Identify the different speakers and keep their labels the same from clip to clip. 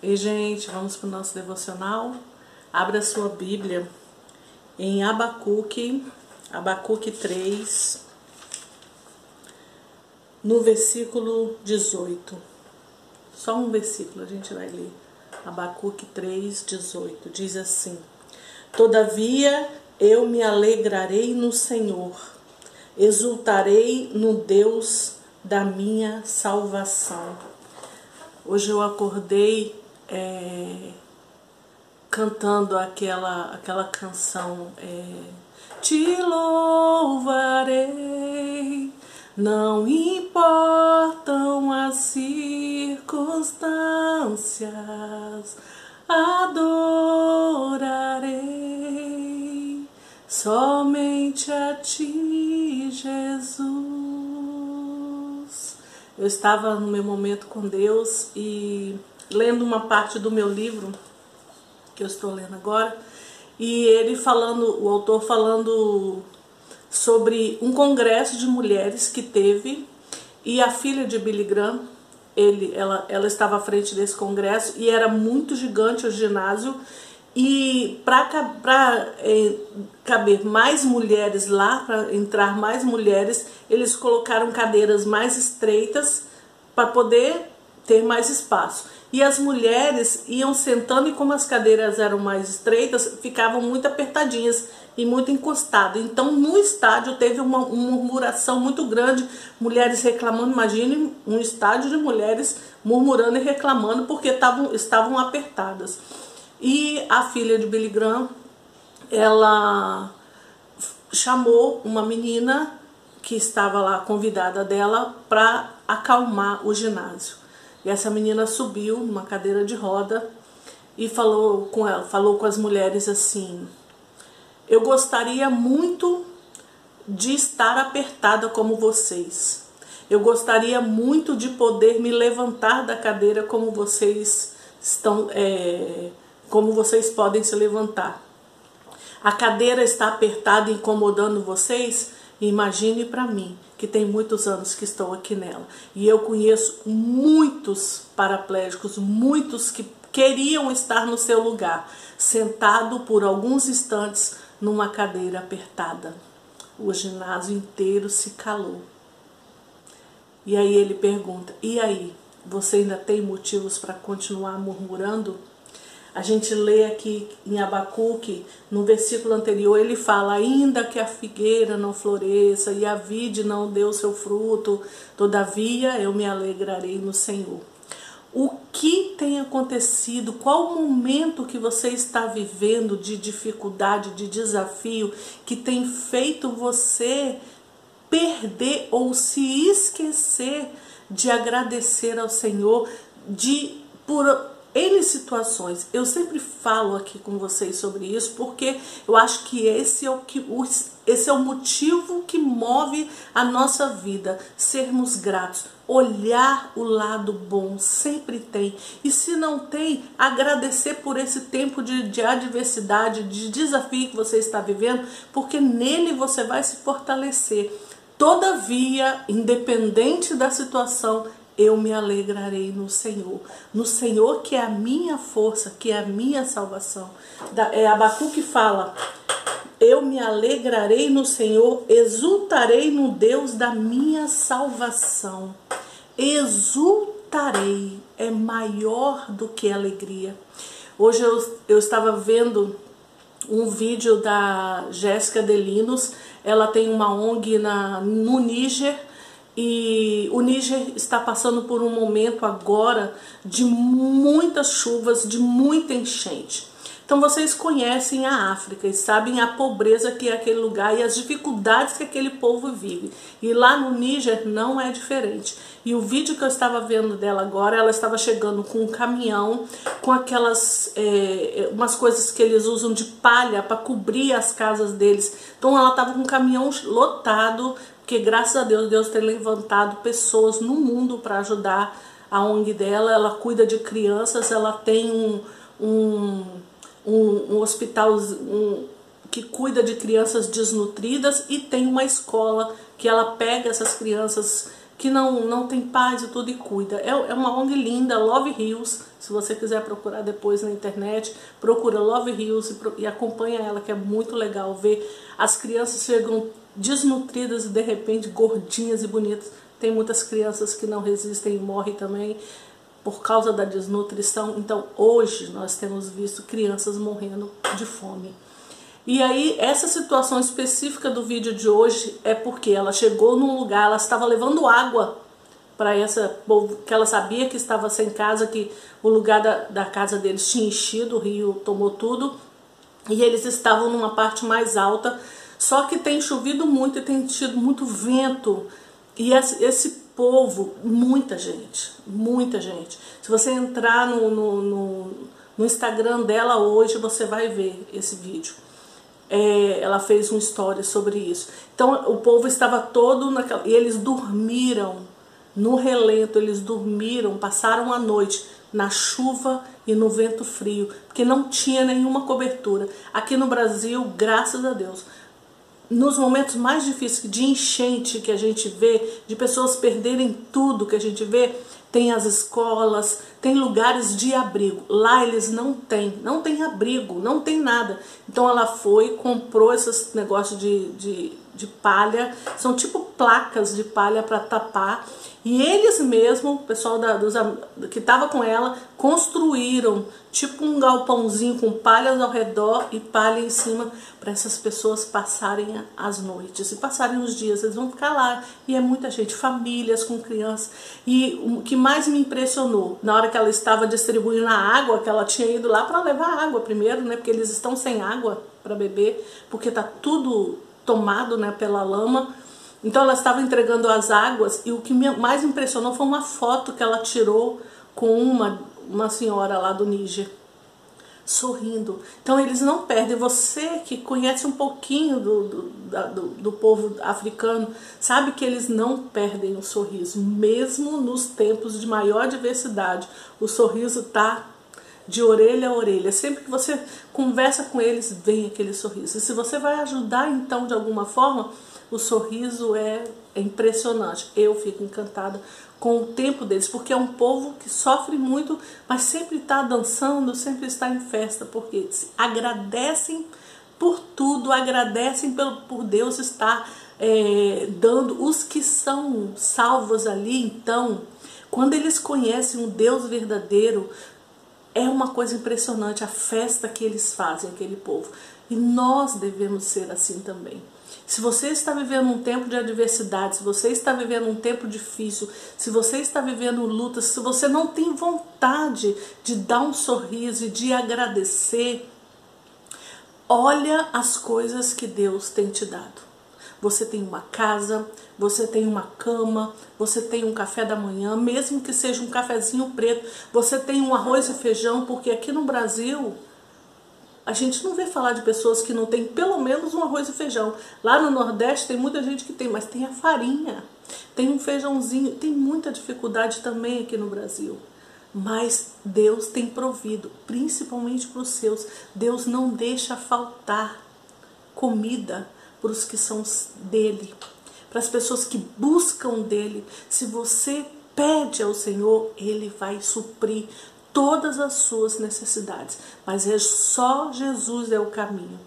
Speaker 1: E gente, vamos para o nosso devocional. Abra sua Bíblia em Abacuque, Abacuque 3, no versículo 18. Só um versículo a gente vai ler. Abacuque 3, 18. Diz assim: Todavia eu me alegrarei no Senhor, exultarei no Deus da minha salvação. Hoje eu acordei é, cantando aquela, aquela canção é, Te louvarei, não importam as circunstâncias, adorarei somente a Ti, Jesus. Eu estava no meu momento com Deus e lendo uma parte do meu livro, que eu estou lendo agora, e ele falando, o autor falando sobre um congresso de mulheres que teve e a filha de Billy Graham, ele, ela, ela estava à frente desse congresso e era muito gigante o ginásio e para é, caber mais mulheres lá, para entrar mais mulheres, eles colocaram cadeiras mais estreitas para poder ter mais espaço. E as mulheres iam sentando e como as cadeiras eram mais estreitas, ficavam muito apertadinhas e muito encostadas. Então no estádio teve uma, uma murmuração muito grande, mulheres reclamando, imagine um estádio de mulheres murmurando e reclamando porque tavam, estavam apertadas. E a filha de Billy Graham, ela chamou uma menina que estava lá convidada dela para acalmar o ginásio. E essa menina subiu numa cadeira de roda e falou com ela, falou com as mulheres assim: "Eu gostaria muito de estar apertada como vocês. Eu gostaria muito de poder me levantar da cadeira como vocês estão, é, como vocês podem se levantar. A cadeira está apertada, incomodando vocês? Imagine para mim que tem muitos anos que estou aqui nela. E eu conheço muitos paraplégicos, muitos que queriam estar no seu lugar, sentado por alguns instantes numa cadeira apertada. O ginásio inteiro se calou. E aí ele pergunta: "E aí, você ainda tem motivos para continuar murmurando?" A gente lê aqui em Abacuque, no versículo anterior, ele fala: Ainda que a figueira não floresça e a vide não dê o seu fruto, todavia eu me alegrarei no Senhor. O que tem acontecido? Qual o momento que você está vivendo de dificuldade, de desafio, que tem feito você perder ou se esquecer de agradecer ao Senhor, de por N situações. Eu sempre falo aqui com vocês sobre isso porque eu acho que esse é o que esse é o motivo que move a nossa vida, sermos gratos, olhar o lado bom, sempre tem. E se não tem, agradecer por esse tempo de, de adversidade, de desafio que você está vivendo, porque nele você vai se fortalecer. Todavia, independente da situação, eu me alegrarei no Senhor. No Senhor que é a minha força, que é a minha salvação. É Abacuque fala, eu me alegrarei no Senhor, exultarei no Deus da minha salvação. Exultarei é maior do que alegria. Hoje eu, eu estava vendo um vídeo da Jéssica Delinos, ela tem uma ONG na, no Níger, e o Níger está passando por um momento agora de muitas chuvas, de muita enchente. Então vocês conhecem a África e sabem a pobreza que é aquele lugar e as dificuldades que aquele povo vive. E lá no Níger não é diferente. E o vídeo que eu estava vendo dela agora, ela estava chegando com um caminhão com aquelas é, umas coisas que eles usam de palha para cobrir as casas deles. Então ela estava com um caminhão lotado porque graças a Deus, Deus tem levantado pessoas no mundo para ajudar a ONG dela. Ela cuida de crianças, ela tem um, um, um, um hospital um, que cuida de crianças desnutridas e tem uma escola que ela pega essas crianças que não, não tem paz e tudo e cuida. É, é uma ONG linda, Love Hills. Se você quiser procurar depois na internet, procura Love Hills e, e acompanha ela, que é muito legal ver as crianças chegam desnutridas e de repente gordinhas e bonitas. Tem muitas crianças que não resistem e morrem também por causa da desnutrição. Então, hoje nós temos visto crianças morrendo de fome. E aí, essa situação específica do vídeo de hoje é porque ela chegou num lugar, ela estava levando água para essa povo, que ela sabia que estava sem casa, que o lugar da, da casa deles tinha enchido, o rio tomou tudo, e eles estavam numa parte mais alta, só que tem chovido muito e tem tido muito vento, e esse, povo, muita gente, muita gente. Se você entrar no, no, no, no Instagram dela hoje, você vai ver esse vídeo é, ela fez uma história sobre isso. Então o povo estava todo naquela. E eles dormiram no relento, eles dormiram, passaram a noite na chuva e no vento frio, porque não tinha nenhuma cobertura. Aqui no Brasil, graças a Deus, nos momentos mais difíceis de enchente que a gente vê, de pessoas perderem tudo que a gente vê, tem as escolas, tem lugares de abrigo. Lá eles não têm, não tem abrigo, não tem nada. Então ela foi, comprou esses negócios de, de, de palha, são tipo placas de palha para tapar e eles mesmo, o pessoal da, dos, que estava com ela, construíram tipo um galpãozinho com palhas ao redor e palha em cima para essas pessoas passarem as noites e passarem os dias. Eles vão ficar lá e é muita gente, famílias com crianças. E o que mais me impressionou, na hora que ela estava distribuindo a água, que ela tinha ido lá para levar água primeiro, né? Porque eles estão sem água para beber, porque tá tudo tomado, né, pela lama então ela estava entregando as águas e o que mais impressionou foi uma foto que ela tirou com uma, uma senhora lá do Níger, sorrindo. Então eles não perdem. Você que conhece um pouquinho do, do, do, do povo africano, sabe que eles não perdem o sorriso, mesmo nos tempos de maior diversidade. O sorriso está de orelha a orelha. Sempre que você conversa com eles, vem aquele sorriso. E se você vai ajudar então de alguma forma, o sorriso é, é impressionante. Eu fico encantada com o tempo deles, porque é um povo que sofre muito, mas sempre está dançando, sempre está em festa, porque agradecem por tudo, agradecem pelo, por Deus estar é, dando os que são salvos ali. Então, quando eles conhecem um Deus verdadeiro, é uma coisa impressionante a festa que eles fazem, aquele povo. E nós devemos ser assim também. Se você está vivendo um tempo de adversidade, se você está vivendo um tempo difícil, se você está vivendo lutas, se você não tem vontade de dar um sorriso e de agradecer, olha as coisas que Deus tem te dado. Você tem uma casa, você tem uma cama, você tem um café da manhã, mesmo que seja um cafezinho preto, você tem um arroz e feijão, porque aqui no Brasil a gente não vê falar de pessoas que não têm pelo menos um arroz e feijão. Lá no Nordeste tem muita gente que tem, mas tem a farinha, tem um feijãozinho, tem muita dificuldade também aqui no Brasil. Mas Deus tem provido, principalmente para os seus. Deus não deixa faltar comida para os que são dele, para as pessoas que buscam dele. Se você pede ao Senhor, ele vai suprir todas as suas necessidades. Mas é só Jesus é o caminho.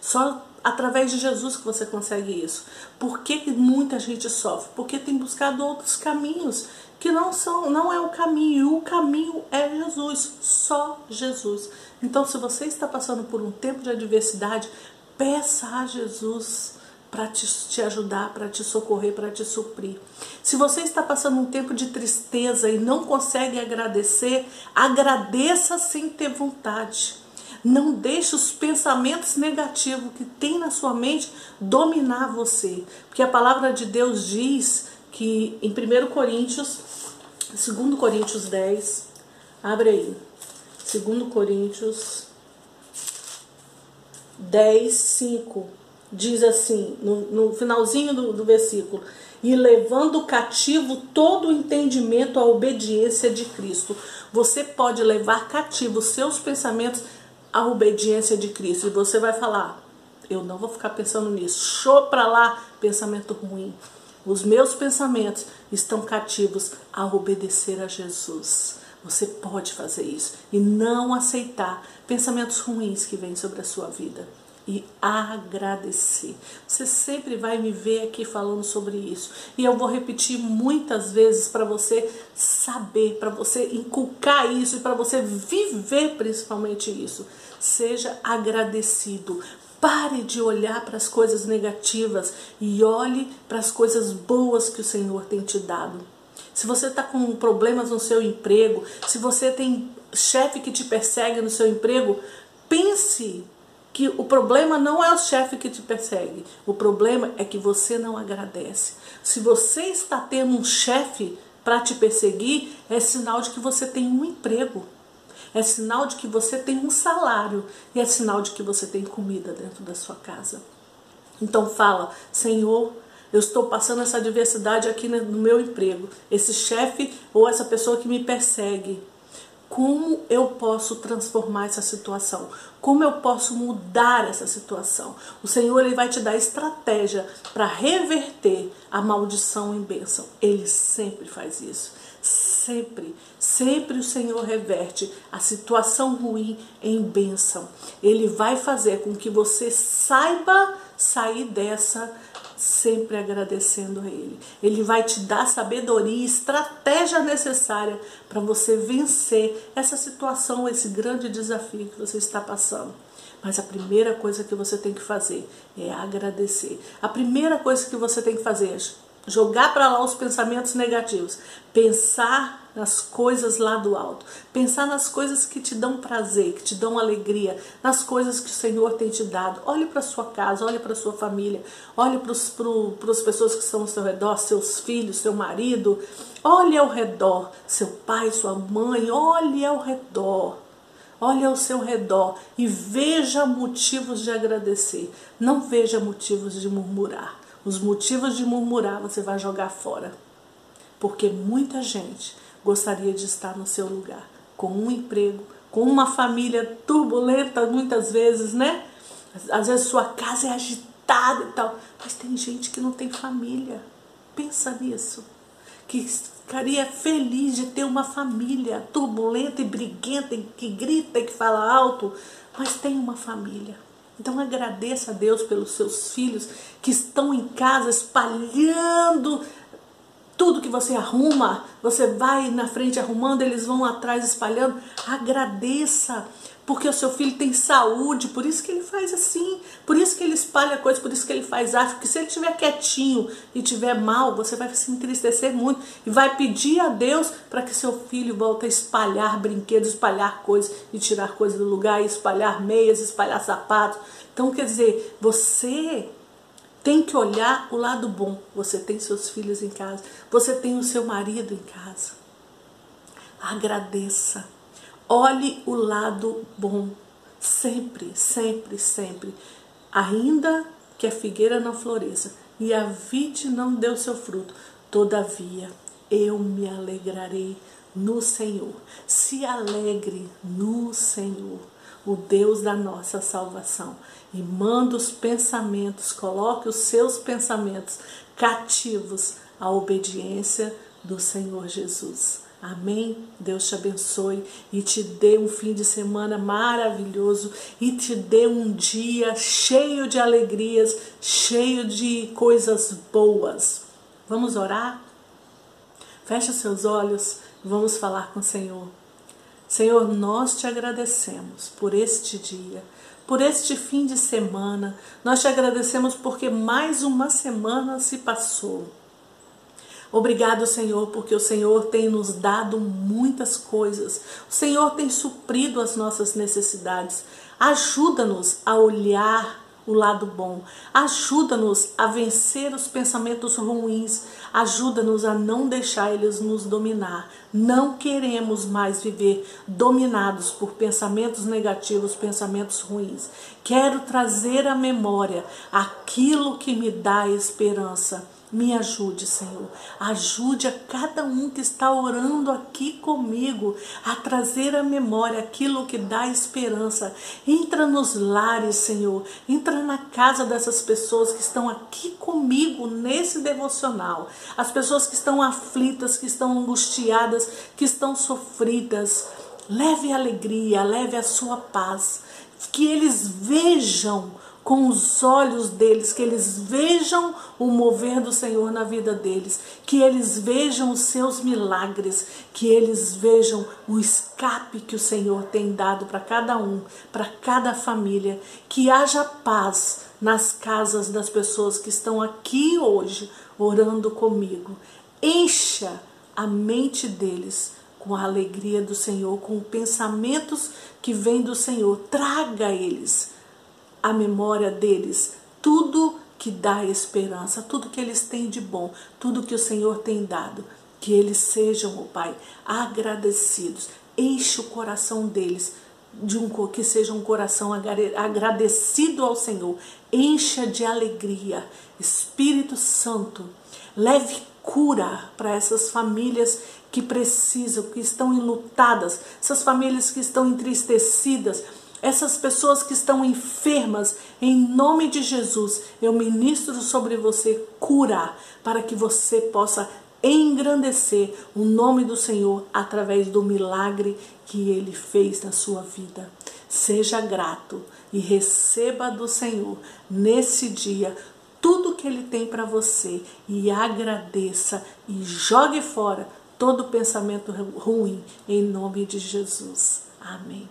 Speaker 1: Só através de Jesus que você consegue isso. Por que muita gente sofre? Porque tem buscado outros caminhos que não são, não é o caminho. O caminho é Jesus, só Jesus. Então, se você está passando por um tempo de adversidade, peça a Jesus para te, te ajudar, para te socorrer, para te suprir. Se você está passando um tempo de tristeza e não consegue agradecer, agradeça sem ter vontade. Não deixe os pensamentos negativos que tem na sua mente dominar você. Porque a palavra de Deus diz que em 1 Coríntios, 2 Coríntios 10, abre aí. 2 Coríntios 10, 5 diz assim, no, no finalzinho do, do versículo, e levando cativo todo o entendimento à obediência de Cristo. Você pode levar cativo seus pensamentos à obediência de Cristo. E você vai falar, eu não vou ficar pensando nisso. Show para lá, pensamento ruim. os meus pensamentos estão cativos a obedecer a Jesus. Você pode fazer isso e não aceitar pensamentos ruins que vêm sobre a sua vida e agradecer. Você sempre vai me ver aqui falando sobre isso. E eu vou repetir muitas vezes para você saber, para você inculcar isso e para você viver principalmente isso. Seja agradecido. Pare de olhar para as coisas negativas e olhe para as coisas boas que o Senhor tem te dado. Se você está com problemas no seu emprego, se você tem chefe que te persegue no seu emprego, pense que o problema não é o chefe que te persegue, o problema é que você não agradece. Se você está tendo um chefe para te perseguir, é sinal de que você tem um emprego é sinal de que você tem um salário e é sinal de que você tem comida dentro da sua casa. Então fala, Senhor, eu estou passando essa adversidade aqui no meu emprego. Esse chefe ou essa pessoa que me persegue, como eu posso transformar essa situação? Como eu posso mudar essa situação? O Senhor ele vai te dar estratégia para reverter a maldição em bênção. Ele sempre faz isso. Sempre, sempre o Senhor reverte a situação ruim em bênção. Ele vai fazer com que você saiba sair dessa sempre agradecendo a Ele. Ele vai te dar sabedoria e estratégia necessária para você vencer essa situação, esse grande desafio que você está passando. Mas a primeira coisa que você tem que fazer é agradecer. A primeira coisa que você tem que fazer é jogar para lá os pensamentos negativos, pensar nas coisas lá do alto, pensar nas coisas que te dão prazer, que te dão alegria, nas coisas que o Senhor tem te dado. Olhe para sua casa, olhe para sua família, olhe para as pessoas que estão ao seu redor, seus filhos, seu marido, olhe ao redor, seu pai, sua mãe, olhe ao redor. Olhe ao seu redor e veja motivos de agradecer. Não veja motivos de murmurar. Os motivos de murmurar você vai jogar fora. Porque muita gente gostaria de estar no seu lugar, com um emprego, com uma família turbulenta muitas vezes, né? Às vezes sua casa é agitada e tal, mas tem gente que não tem família. Pensa nisso. Que ficaria feliz de ter uma família turbulenta e briguenta, que grita e que fala alto, mas tem uma família. Então agradeça a Deus pelos seus filhos que estão em casa espalhando tudo que você arruma, você vai na frente arrumando, eles vão atrás espalhando. Agradeça, porque o seu filho tem saúde, por isso que ele faz assim, por isso que ele espalha coisas, por isso que ele faz arte. Porque se ele estiver quietinho e estiver mal, você vai se entristecer muito e vai pedir a Deus para que seu filho volte a espalhar brinquedos, espalhar coisas e tirar coisas do lugar, espalhar meias, espalhar sapatos. Então, quer dizer, você tem que olhar o lado bom. Você tem seus filhos em casa, você tem o seu marido em casa. Agradeça. Olhe o lado bom. Sempre, sempre, sempre. Ainda que a figueira não floresça e a vide não deu seu fruto, todavia eu me alegrarei no Senhor. Se alegre no Senhor o Deus da nossa salvação. E manda os pensamentos, coloque os seus pensamentos cativos à obediência do Senhor Jesus. Amém? Deus te abençoe e te dê um fim de semana maravilhoso e te dê um dia cheio de alegrias, cheio de coisas boas. Vamos orar? Feche seus olhos e vamos falar com o Senhor. Senhor, nós te agradecemos por este dia, por este fim de semana. Nós te agradecemos porque mais uma semana se passou. Obrigado, Senhor, porque o Senhor tem nos dado muitas coisas. O Senhor tem suprido as nossas necessidades. Ajuda-nos a olhar o lado bom. Ajuda-nos a vencer os pensamentos ruins. Ajuda-nos a não deixar eles nos dominar. Não queremos mais viver dominados por pensamentos negativos, pensamentos ruins. Quero trazer à memória aquilo que me dá esperança Me ajude, Senhor. Ajude a cada um que está orando aqui comigo a trazer à memória aquilo que dá esperança. Entra nos lares, Senhor. Entra na casa dessas pessoas que estão aqui comigo nesse devocional. As pessoas que estão aflitas, que estão angustiadas, que estão sofridas. Leve alegria, leve a sua paz. Que eles vejam com os olhos deles, que eles vejam o mover do Senhor na vida deles, que eles vejam os seus milagres, que eles vejam o escape que o Senhor tem dado para cada um, para cada família, que haja paz nas casas das pessoas que estão aqui hoje orando comigo. Encha a mente deles com a alegria do Senhor, com pensamentos que vêm do Senhor. Traga eles a memória deles tudo que dá esperança, tudo que eles têm de bom, tudo que o Senhor tem dado. Que eles sejam, oh Pai, agradecidos. Enche o coração deles de um que seja um coração agradecido ao Senhor. Encha de alegria. Espírito Santo, leve cura para essas famílias que precisam, que estão enlutadas, essas famílias que estão entristecidas essas pessoas que estão enfermas, em nome de Jesus, eu ministro sobre você cura, para que você possa engrandecer o nome do Senhor através do milagre que ele fez na sua vida. Seja grato e receba do Senhor nesse dia tudo que ele tem para você e agradeça e jogue fora todo pensamento ruim em nome de Jesus. Amém.